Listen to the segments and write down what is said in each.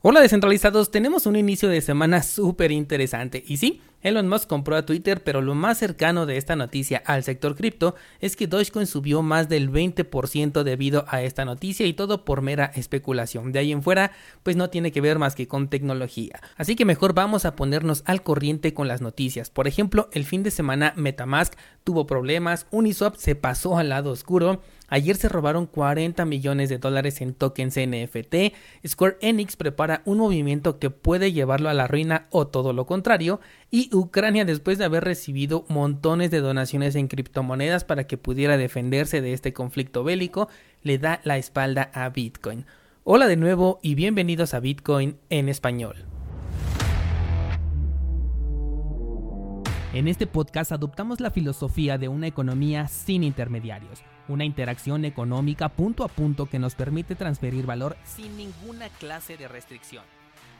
Hola descentralizados, tenemos un inicio de semana súper interesante. Y sí, Elon Musk compró a Twitter, pero lo más cercano de esta noticia al sector cripto es que Dogecoin subió más del 20% debido a esta noticia y todo por mera especulación. De ahí en fuera, pues no tiene que ver más que con tecnología. Así que mejor vamos a ponernos al corriente con las noticias. Por ejemplo, el fin de semana Metamask tuvo problemas, Uniswap se pasó al lado oscuro, Ayer se robaron 40 millones de dólares en tokens NFT. Square Enix prepara un movimiento que puede llevarlo a la ruina o todo lo contrario. Y Ucrania, después de haber recibido montones de donaciones en criptomonedas para que pudiera defenderse de este conflicto bélico, le da la espalda a Bitcoin. Hola de nuevo y bienvenidos a Bitcoin en español. En este podcast adoptamos la filosofía de una economía sin intermediarios una interacción económica punto a punto que nos permite transferir valor sin ninguna clase de restricción.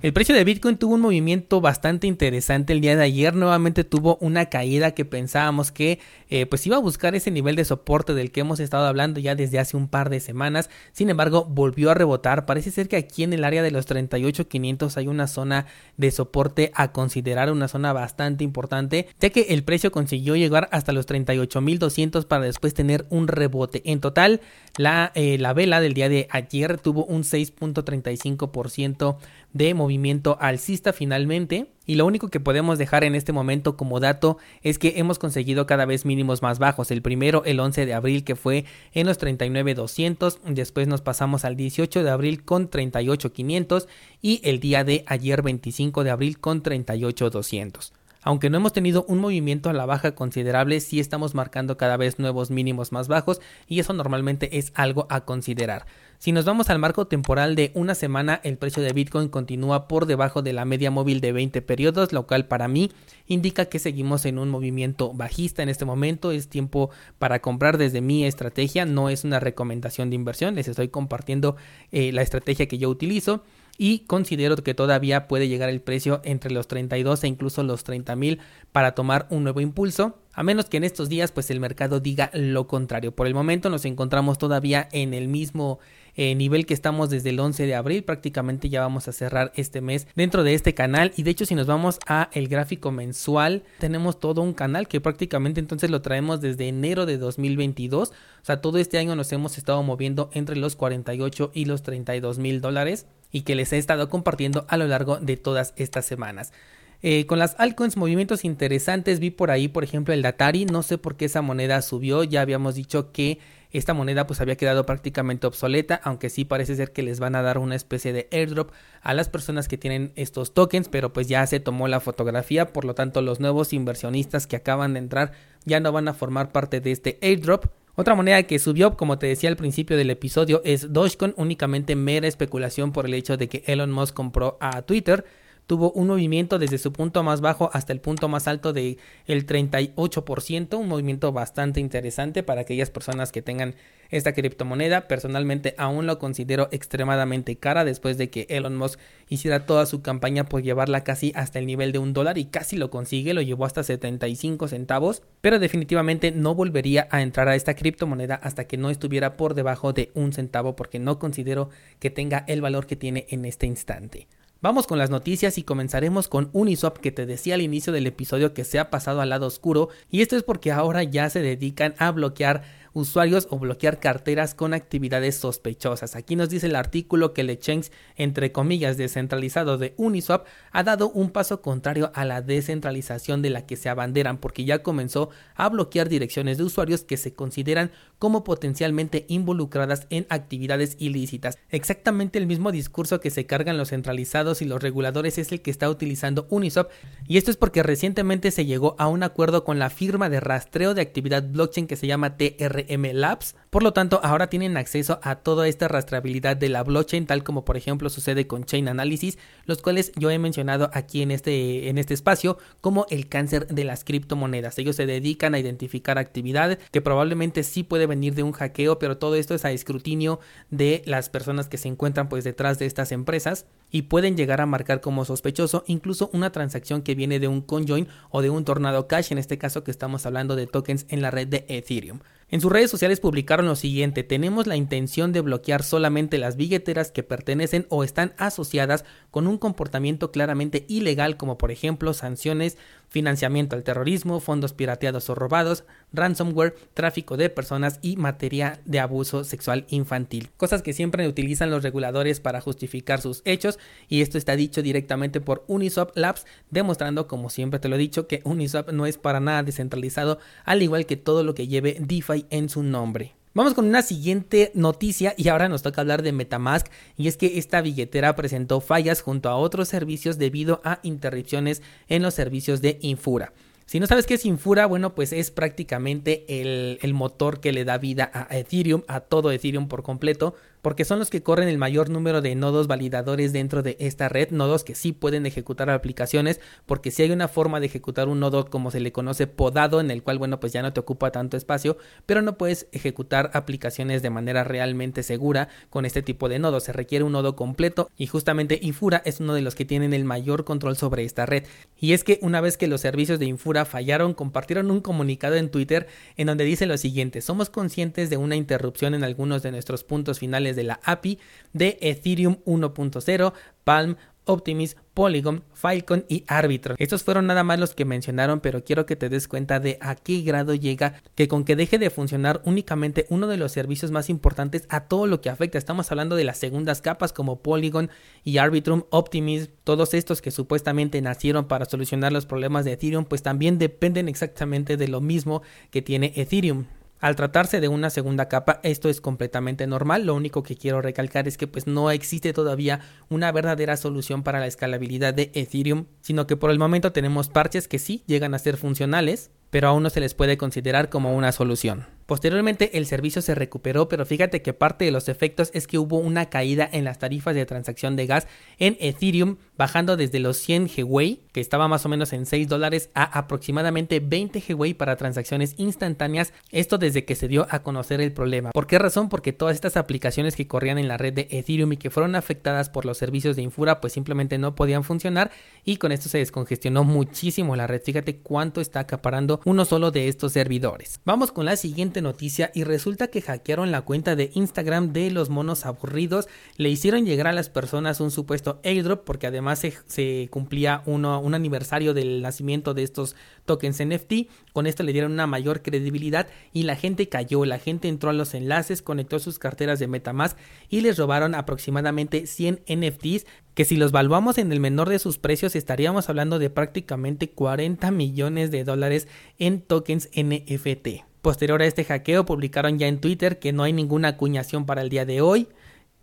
El precio de Bitcoin tuvo un movimiento bastante interesante el día de ayer. Nuevamente tuvo una caída que pensábamos que eh, pues iba a buscar ese nivel de soporte del que hemos estado hablando ya desde hace un par de semanas. Sin embargo, volvió a rebotar. Parece ser que aquí en el área de los 38.500 hay una zona de soporte a considerar, una zona bastante importante, ya que el precio consiguió llegar hasta los 38.200 para después tener un rebote. En total, la, eh, la vela del día de ayer tuvo un 6.35% de movimiento alcista finalmente. Y lo único que podemos dejar en este momento como dato es que hemos conseguido cada vez mínimos más bajos. El primero el 11 de abril que fue en los 39.200, después nos pasamos al 18 de abril con 38.500 y el día de ayer 25 de abril con 38.200. Aunque no hemos tenido un movimiento a la baja considerable, sí estamos marcando cada vez nuevos mínimos más bajos y eso normalmente es algo a considerar. Si nos vamos al marco temporal de una semana, el precio de Bitcoin continúa por debajo de la media móvil de 20 periodos, lo cual para mí indica que seguimos en un movimiento bajista en este momento. Es tiempo para comprar desde mi estrategia, no es una recomendación de inversión, les estoy compartiendo eh, la estrategia que yo utilizo y considero que todavía puede llegar el precio entre los 32 e incluso los 30 mil para tomar un nuevo impulso a menos que en estos días pues el mercado diga lo contrario. Por el momento nos encontramos todavía en el mismo eh, nivel que estamos desde el 11 de abril, prácticamente ya vamos a cerrar este mes dentro de este canal. Y de hecho si nos vamos a el gráfico mensual tenemos todo un canal que prácticamente entonces lo traemos desde enero de 2022, o sea todo este año nos hemos estado moviendo entre los 48 y los 32 mil dólares y que les he estado compartiendo a lo largo de todas estas semanas. Eh, con las altcoins, movimientos interesantes. Vi por ahí, por ejemplo, el Datari. No sé por qué esa moneda subió. Ya habíamos dicho que esta moneda pues había quedado prácticamente obsoleta. Aunque sí parece ser que les van a dar una especie de airdrop a las personas que tienen estos tokens. Pero pues ya se tomó la fotografía. Por lo tanto, los nuevos inversionistas que acaban de entrar ya no van a formar parte de este airdrop. Otra moneda que subió, como te decía al principio del episodio, es Dogecoin, únicamente mera especulación por el hecho de que Elon Musk compró a Twitter tuvo un movimiento desde su punto más bajo hasta el punto más alto de el 38%, un movimiento bastante interesante para aquellas personas que tengan esta criptomoneda. Personalmente aún lo considero extremadamente cara después de que Elon Musk hiciera toda su campaña por llevarla casi hasta el nivel de un dólar y casi lo consigue, lo llevó hasta 75 centavos, pero definitivamente no volvería a entrar a esta criptomoneda hasta que no estuviera por debajo de un centavo porque no considero que tenga el valor que tiene en este instante. Vamos con las noticias y comenzaremos con Uniswap que te decía al inicio del episodio que se ha pasado al lado oscuro y esto es porque ahora ya se dedican a bloquear usuarios o bloquear carteras con actividades sospechosas. Aquí nos dice el artículo que el exchange, entre comillas, descentralizado de Uniswap ha dado un paso contrario a la descentralización de la que se abanderan porque ya comenzó a bloquear direcciones de usuarios que se consideran como potencialmente involucradas en actividades ilícitas. Exactamente el mismo discurso que se cargan los centralizados y los reguladores es el que está utilizando Uniswap y esto es porque recientemente se llegó a un acuerdo con la firma de rastreo de actividad blockchain que se llama TR LM Labs. Por lo tanto, ahora tienen acceso a toda esta rastreabilidad de la blockchain, tal como por ejemplo sucede con Chain Analysis, los cuales yo he mencionado aquí en este, en este espacio como el cáncer de las criptomonedas. Ellos se dedican a identificar actividades que probablemente sí puede venir de un hackeo, pero todo esto es a escrutinio de las personas que se encuentran pues detrás de estas empresas y pueden llegar a marcar como sospechoso incluso una transacción que viene de un conjoin o de un tornado cash, en este caso que estamos hablando de tokens en la red de Ethereum. En sus redes sociales publicaron lo siguiente, tenemos la intención de bloquear solamente las billeteras que pertenecen o están asociadas con un comportamiento claramente ilegal como por ejemplo sanciones, financiamiento al terrorismo, fondos pirateados o robados, ransomware, tráfico de personas y materia de abuso sexual infantil. Cosas que siempre utilizan los reguladores para justificar sus hechos y esto está dicho directamente por Uniswap Labs demostrando como siempre te lo he dicho que Uniswap no es para nada descentralizado al igual que todo lo que lleve DeFi en su nombre. Vamos con una siguiente noticia y ahora nos toca hablar de Metamask y es que esta billetera presentó fallas junto a otros servicios debido a interrupciones en los servicios de Infura. Si no sabes qué es Infura, bueno, pues es prácticamente el, el, motor que le da vida a Ethereum, a todo Ethereum por completo porque son los que corren el mayor número de nodos validadores dentro de esta red, nodos que sí pueden ejecutar aplicaciones, porque si hay una forma de ejecutar un nodo como se le conoce podado, en el cual, bueno, pues ya no te ocupa tanto espacio, pero no puedes ejecutar aplicaciones de manera realmente segura con este tipo de nodos, se requiere un nodo completo y justamente Infura es uno de los que tienen el mayor control sobre esta red. Y es que una vez que los servicios de Infura fallaron, compartieron un comunicado en Twitter en donde dice lo siguiente, somos conscientes de una interrupción en algunos de nuestros puntos finales de la API de Ethereum 1.0, Palm, Optimus, Polygon, Filecoin y Arbitrum. Estos fueron nada más los que mencionaron, pero quiero que te des cuenta de a qué grado llega que con que deje de funcionar únicamente uno de los servicios más importantes a todo lo que afecta. Estamos hablando de las segundas capas como Polygon y Arbitrum, Optimism, todos estos que supuestamente nacieron para solucionar los problemas de Ethereum, pues también dependen exactamente de lo mismo que tiene Ethereum. Al tratarse de una segunda capa, esto es completamente normal. Lo único que quiero recalcar es que pues no existe todavía una verdadera solución para la escalabilidad de Ethereum, sino que por el momento tenemos parches que sí llegan a ser funcionales, pero aún no se les puede considerar como una solución. Posteriormente el servicio se recuperó, pero fíjate que parte de los efectos es que hubo una caída en las tarifas de transacción de gas en Ethereum, bajando desde los 100 GWay, que estaba más o menos en 6 dólares, a aproximadamente 20 GWay para transacciones instantáneas, esto desde que se dio a conocer el problema. ¿Por qué razón? Porque todas estas aplicaciones que corrían en la red de Ethereum y que fueron afectadas por los servicios de Infura, pues simplemente no podían funcionar y con esto se descongestionó muchísimo la red. Fíjate cuánto está acaparando uno solo de estos servidores. Vamos con la siguiente noticia y resulta que hackearon la cuenta de Instagram de los monos aburridos, le hicieron llegar a las personas un supuesto airdrop porque además se, cumplía uno, un aniversario del nacimiento de estos tokens NFT, con esto le dieron una mayor credibilidad y la gente cayó, la gente entró a los enlaces, conectó sus carteras de Metamask y les robaron aproximadamente 100 NFTs que si los valuamos en el menor de sus precios estaríamos hablando de prácticamente 40 millones de dólares en tokens NFT. Posterior a este hackeo publicaron ya en Twitter que no hay ninguna acuñación para el día de hoy,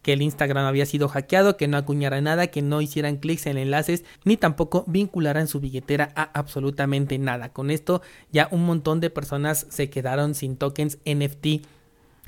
que el Instagram había sido hackeado, que no acuñara nada, que no hicieran clics en enlaces, ni tampoco vincularan su billetera a absolutamente nada. Con esto ya un montón de personas se quedaron sin tokens NFT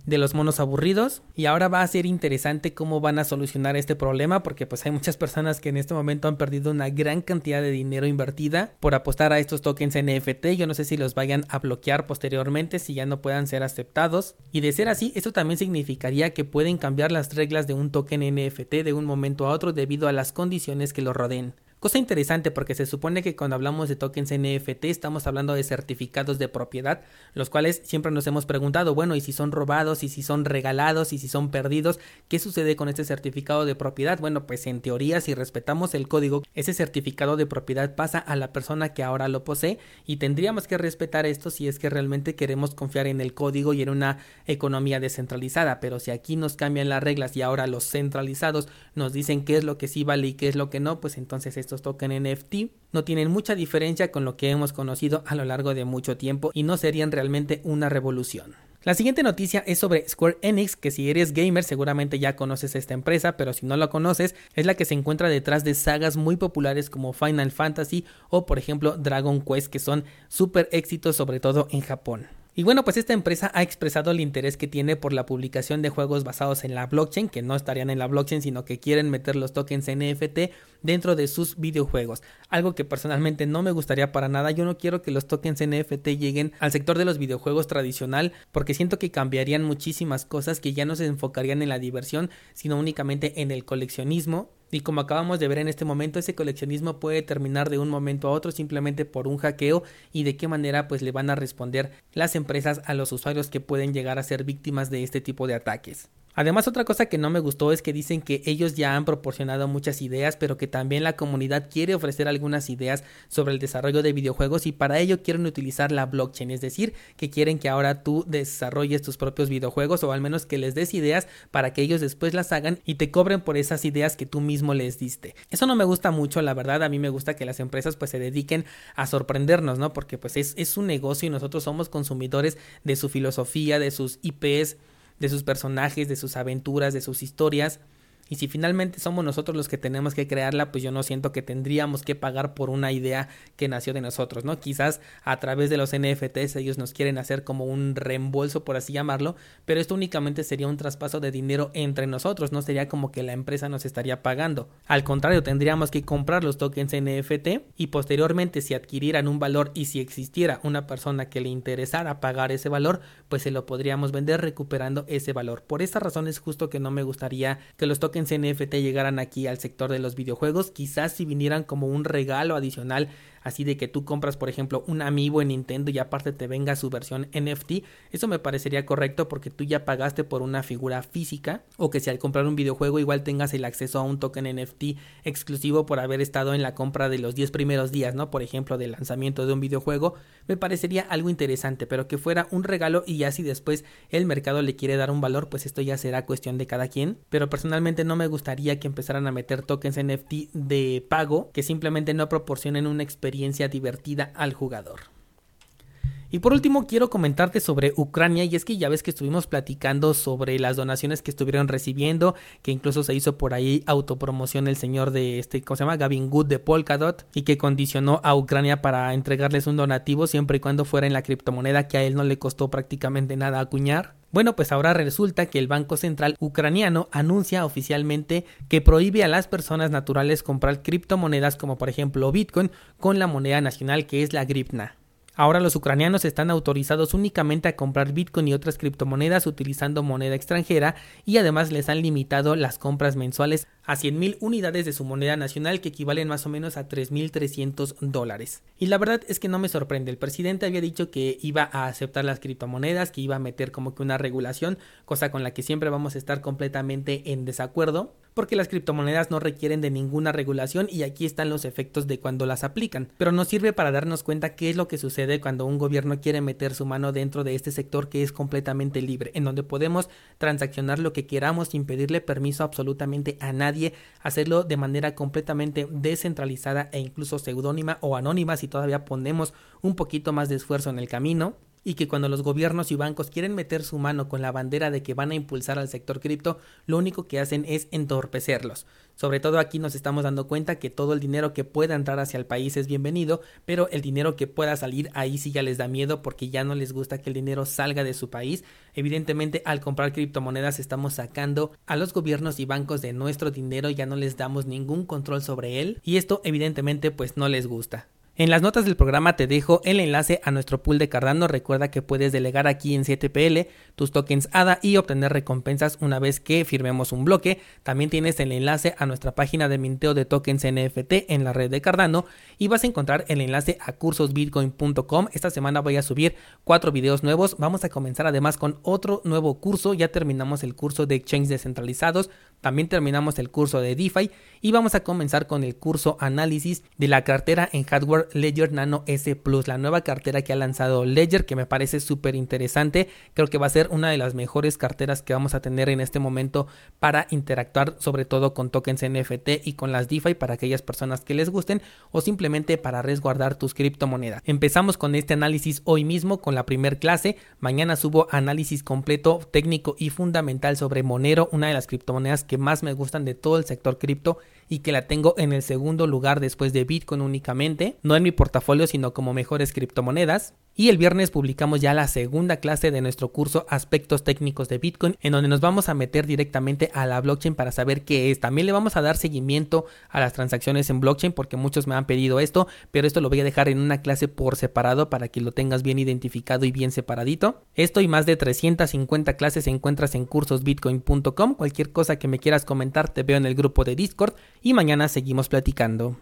de los monos aburridos y ahora va a ser interesante cómo van a solucionar este problema porque pues hay muchas personas que en este momento han perdido una gran cantidad de dinero invertida por apostar a estos tokens NFT yo no sé si los vayan a bloquear posteriormente si ya no puedan ser aceptados. Y de ser así esto también significaría que pueden cambiar las reglas de un token NFT de un momento a otro debido a las condiciones que lo rodeen Cosa interesante porque se supone que cuando hablamos de tokens NFT estamos hablando de certificados de propiedad, los cuales siempre nos hemos preguntado, bueno, y si son robados, y si son regalados, y si son perdidos, ¿qué sucede con este certificado de propiedad? Bueno, pues en teoría, si respetamos el código, ese certificado de propiedad pasa a la persona que ahora lo posee y tendríamos que respetar esto si es que realmente queremos confiar en el código y en una economía descentralizada, pero si aquí nos cambian las reglas y ahora los centralizados nos dicen qué es lo que sí vale y qué es lo que no, pues entonces esto estos tokens NFT no tienen mucha diferencia con lo que hemos conocido a lo largo de mucho tiempo y no serían realmente una revolución. La siguiente noticia es sobre Square Enix, que si eres gamer seguramente ya conoces esta empresa, pero si no la conoces, es la que se encuentra detrás de sagas muy populares como Final Fantasy o por ejemplo Dragon Quest, que son súper éxitos sobre todo en Japón. Y bueno, pues esta empresa ha expresado el interés que tiene por la publicación de juegos basados en la blockchain, que no estarían en la blockchain, sino que quieren meter los tokens NFT dentro de sus videojuegos. Algo que personalmente no me gustaría para nada. Yo no quiero que los tokens NFT lleguen al sector de los videojuegos tradicional, porque siento que cambiarían muchísimas cosas que ya no se enfocarían en la diversión, sino únicamente en el coleccionismo y como acabamos de ver en este momento, ese coleccionismo puede terminar de un momento a otro simplemente por un hackeo y de qué manera pues le van a responder las empresas a los usuarios que pueden llegar a ser víctimas de este tipo de ataques. Además, otra cosa que no me gustó es que dicen que ellos ya han proporcionado muchas ideas, pero que también la comunidad quiere ofrecer algunas ideas sobre el desarrollo de videojuegos y para ello quieren utilizar la blockchain, es decir, que quieren que ahora tú desarrolles tus propios videojuegos o al menos que les des ideas para que ellos después las hagan y te cobren por esas ideas que tú mismo les diste. Eso no me gusta mucho, la verdad, a mí me gusta que las empresas pues se dediquen a sorprendernos, ¿no? Porque pues es, es un negocio y nosotros somos consumidores de su filosofía, de sus IPs, de sus personajes, de sus aventuras, de sus historias. Y si finalmente somos nosotros los que tenemos que crearla, pues yo no siento que tendríamos que pagar por una idea que nació de nosotros, ¿no? Quizás a través de los NFTs ellos nos quieren hacer como un reembolso, por así llamarlo, pero esto únicamente sería un traspaso de dinero entre nosotros, no sería como que la empresa nos estaría pagando. Al contrario, tendríamos que comprar los tokens NFT y posteriormente si adquirieran un valor y si existiera una persona que le interesara pagar ese valor, pues se lo podríamos vender recuperando ese valor. Por esta razón es justo que no me gustaría que los tokens NFT llegaran aquí al sector de los videojuegos, quizás si vinieran como un regalo adicional así de que tú compras por ejemplo un amiibo en Nintendo y aparte te venga su versión NFT, eso me parecería correcto porque tú ya pagaste por una figura física o que si al comprar un videojuego igual tengas el acceso a un token NFT exclusivo por haber estado en la compra de los 10 primeros días, ¿no? Por ejemplo, del lanzamiento de un videojuego, me parecería algo interesante, pero que fuera un regalo y ya si después el mercado le quiere dar un valor, pues esto ya será cuestión de cada quien, pero personalmente no me gustaría que empezaran a meter tokens NFT de pago que simplemente no proporcionen una experiencia experiencia divertida al jugador. Y por último quiero comentarte sobre Ucrania y es que ya ves que estuvimos platicando sobre las donaciones que estuvieron recibiendo, que incluso se hizo por ahí autopromoción el señor de este, ¿cómo se llama? Gavin Good de Polkadot y que condicionó a Ucrania para entregarles un donativo siempre y cuando fuera en la criptomoneda que a él no le costó prácticamente nada acuñar. Bueno, pues ahora resulta que el Banco Central ucraniano anuncia oficialmente que prohíbe a las personas naturales comprar criptomonedas como por ejemplo Bitcoin con la moneda nacional que es la gripna. Ahora los ucranianos están autorizados únicamente a comprar Bitcoin y otras criptomonedas utilizando moneda extranjera y además les han limitado las compras mensuales a 100.000 unidades de su moneda nacional que equivalen más o menos a 3.300 dólares. Y la verdad es que no me sorprende, el presidente había dicho que iba a aceptar las criptomonedas, que iba a meter como que una regulación, cosa con la que siempre vamos a estar completamente en desacuerdo, porque las criptomonedas no requieren de ninguna regulación y aquí están los efectos de cuando las aplican. Pero nos sirve para darnos cuenta qué es lo que sucede cuando un gobierno quiere meter su mano dentro de este sector que es completamente libre, en donde podemos transaccionar lo que queramos sin pedirle permiso absolutamente a nadie, hacerlo de manera completamente descentralizada e incluso seudónima o anónima si todavía ponemos un poquito más de esfuerzo en el camino y que cuando los gobiernos y bancos quieren meter su mano con la bandera de que van a impulsar al sector cripto, lo único que hacen es entorpecerlos. Sobre todo aquí nos estamos dando cuenta que todo el dinero que pueda entrar hacia el país es bienvenido, pero el dinero que pueda salir ahí sí ya les da miedo porque ya no les gusta que el dinero salga de su país. Evidentemente al comprar criptomonedas estamos sacando a los gobiernos y bancos de nuestro dinero, ya no les damos ningún control sobre él y esto evidentemente pues no les gusta. En las notas del programa te dejo el enlace a nuestro pool de Cardano. Recuerda que puedes delegar aquí en 7PL tus tokens ADA y obtener recompensas una vez que firmemos un bloque. También tienes el enlace a nuestra página de minteo de tokens NFT en la red de Cardano y vas a encontrar el enlace a cursosbitcoin.com. Esta semana voy a subir cuatro videos nuevos. Vamos a comenzar además con otro nuevo curso. Ya terminamos el curso de exchange descentralizados. También terminamos el curso de DeFi y vamos a comenzar con el curso análisis de la cartera en hardware Ledger Nano S Plus, la nueva cartera que ha lanzado Ledger que me parece súper interesante. Creo que va a ser una de las mejores carteras que vamos a tener en este momento para interactuar sobre todo con tokens NFT y con las DeFi para aquellas personas que les gusten o simplemente para resguardar tus criptomonedas. Empezamos con este análisis hoy mismo con la primer clase. Mañana subo análisis completo, técnico y fundamental sobre Monero, una de las criptomonedas que más me gustan de todo el sector cripto y que la tengo en el segundo lugar después de Bitcoin únicamente, no en mi portafolio sino como mejores criptomonedas. Y el viernes publicamos ya la segunda clase de nuestro curso Aspectos técnicos de Bitcoin, en donde nos vamos a meter directamente a la blockchain para saber qué es. También le vamos a dar seguimiento a las transacciones en blockchain porque muchos me han pedido esto, pero esto lo voy a dejar en una clase por separado para que lo tengas bien identificado y bien separadito. Esto y más de 350 clases encuentras en cursosbitcoin.com. Cualquier cosa que me quieras comentar te veo en el grupo de Discord y mañana seguimos platicando.